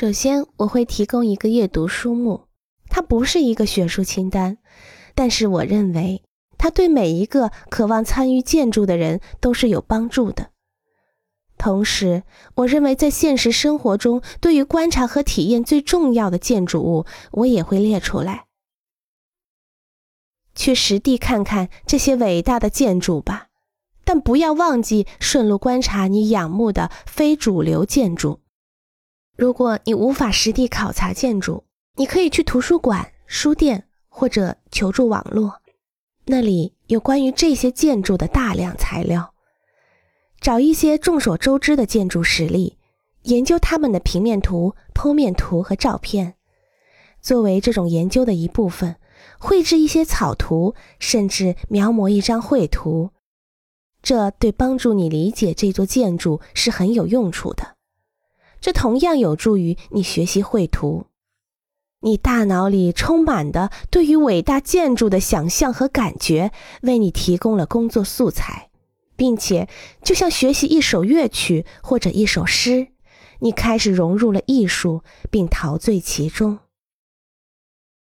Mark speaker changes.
Speaker 1: 首先，我会提供一个阅读书目，它不是一个学术清单，但是我认为它对每一个渴望参与建筑的人都是有帮助的。同时，我认为在现实生活中，对于观察和体验最重要的建筑物，我也会列出来。去实地看看这些伟大的建筑吧，但不要忘记顺路观察你仰慕的非主流建筑。如果你无法实地考察建筑，你可以去图书馆、书店或者求助网络，那里有关于这些建筑的大量材料。找一些众所周知的建筑实例，研究他们的平面图、剖面图和照片。作为这种研究的一部分，绘制一些草图，甚至描摹一张绘图。这对帮助你理解这座建筑是很有用处的。这同样有助于你学习绘图。你大脑里充满的对于伟大建筑的想象和感觉，为你提供了工作素材。并且，就像学习一首乐曲或者一首诗，你开始融入了艺术，并陶醉其中。